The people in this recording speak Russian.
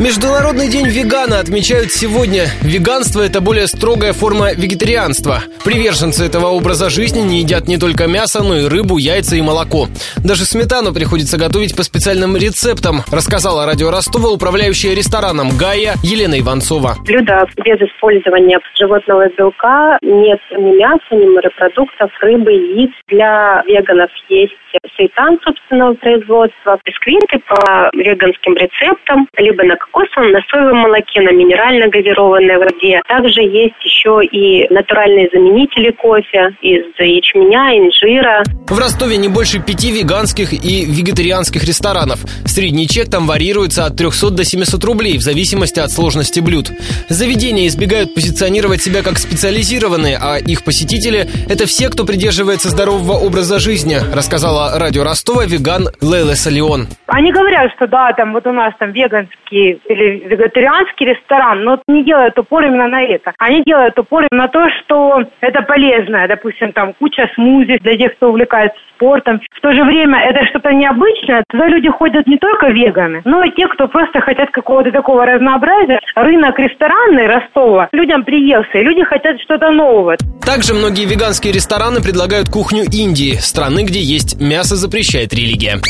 Международный день вегана отмечают сегодня. Веганство – это более строгая форма вегетарианства. Приверженцы этого образа жизни не едят не только мясо, но и рыбу, яйца и молоко. Даже сметану приходится готовить по специальным рецептам, рассказала радио Ростова управляющая рестораном «Гая» Елена Иванцова. Блюда без использования животного белка, нет ни мяса, ни морепродуктов, рыбы, яиц. Для веганов есть сейтан собственного производства, бисквиты по веганским рецептам, либо на кокосовом, на соевом молоке, на минерально газированной воде. Также есть еще и натуральные заменители кофе из ячменя, инжира. В Ростове не больше пяти веганских и вегетарианских ресторанов. Средний чек там варьируется от 300 до 700 рублей в зависимости от сложности блюд. Заведения избегают позиционировать себя как специализированные, а их посетители – это все, кто придерживается здорового образа жизни, рассказала радио Ростова веган Лейла Салион. Они говорят, что да, там вот у нас там веганский или вегетарианский ресторан, но не делают упор именно на это. Они делают упор на то, что это полезное, допустим, там куча смузи для тех, кто увлекается спортом. В то же время это что-то необычное. Туда люди ходят не только веганы, но и те, кто просто хотят какого-то такого разнообразия. Рынок ресторанный Ростова людям приелся, и люди хотят что-то нового. Также многие веганские рестораны предлагают кухню Индии, страны, где есть мясо запрещает религия.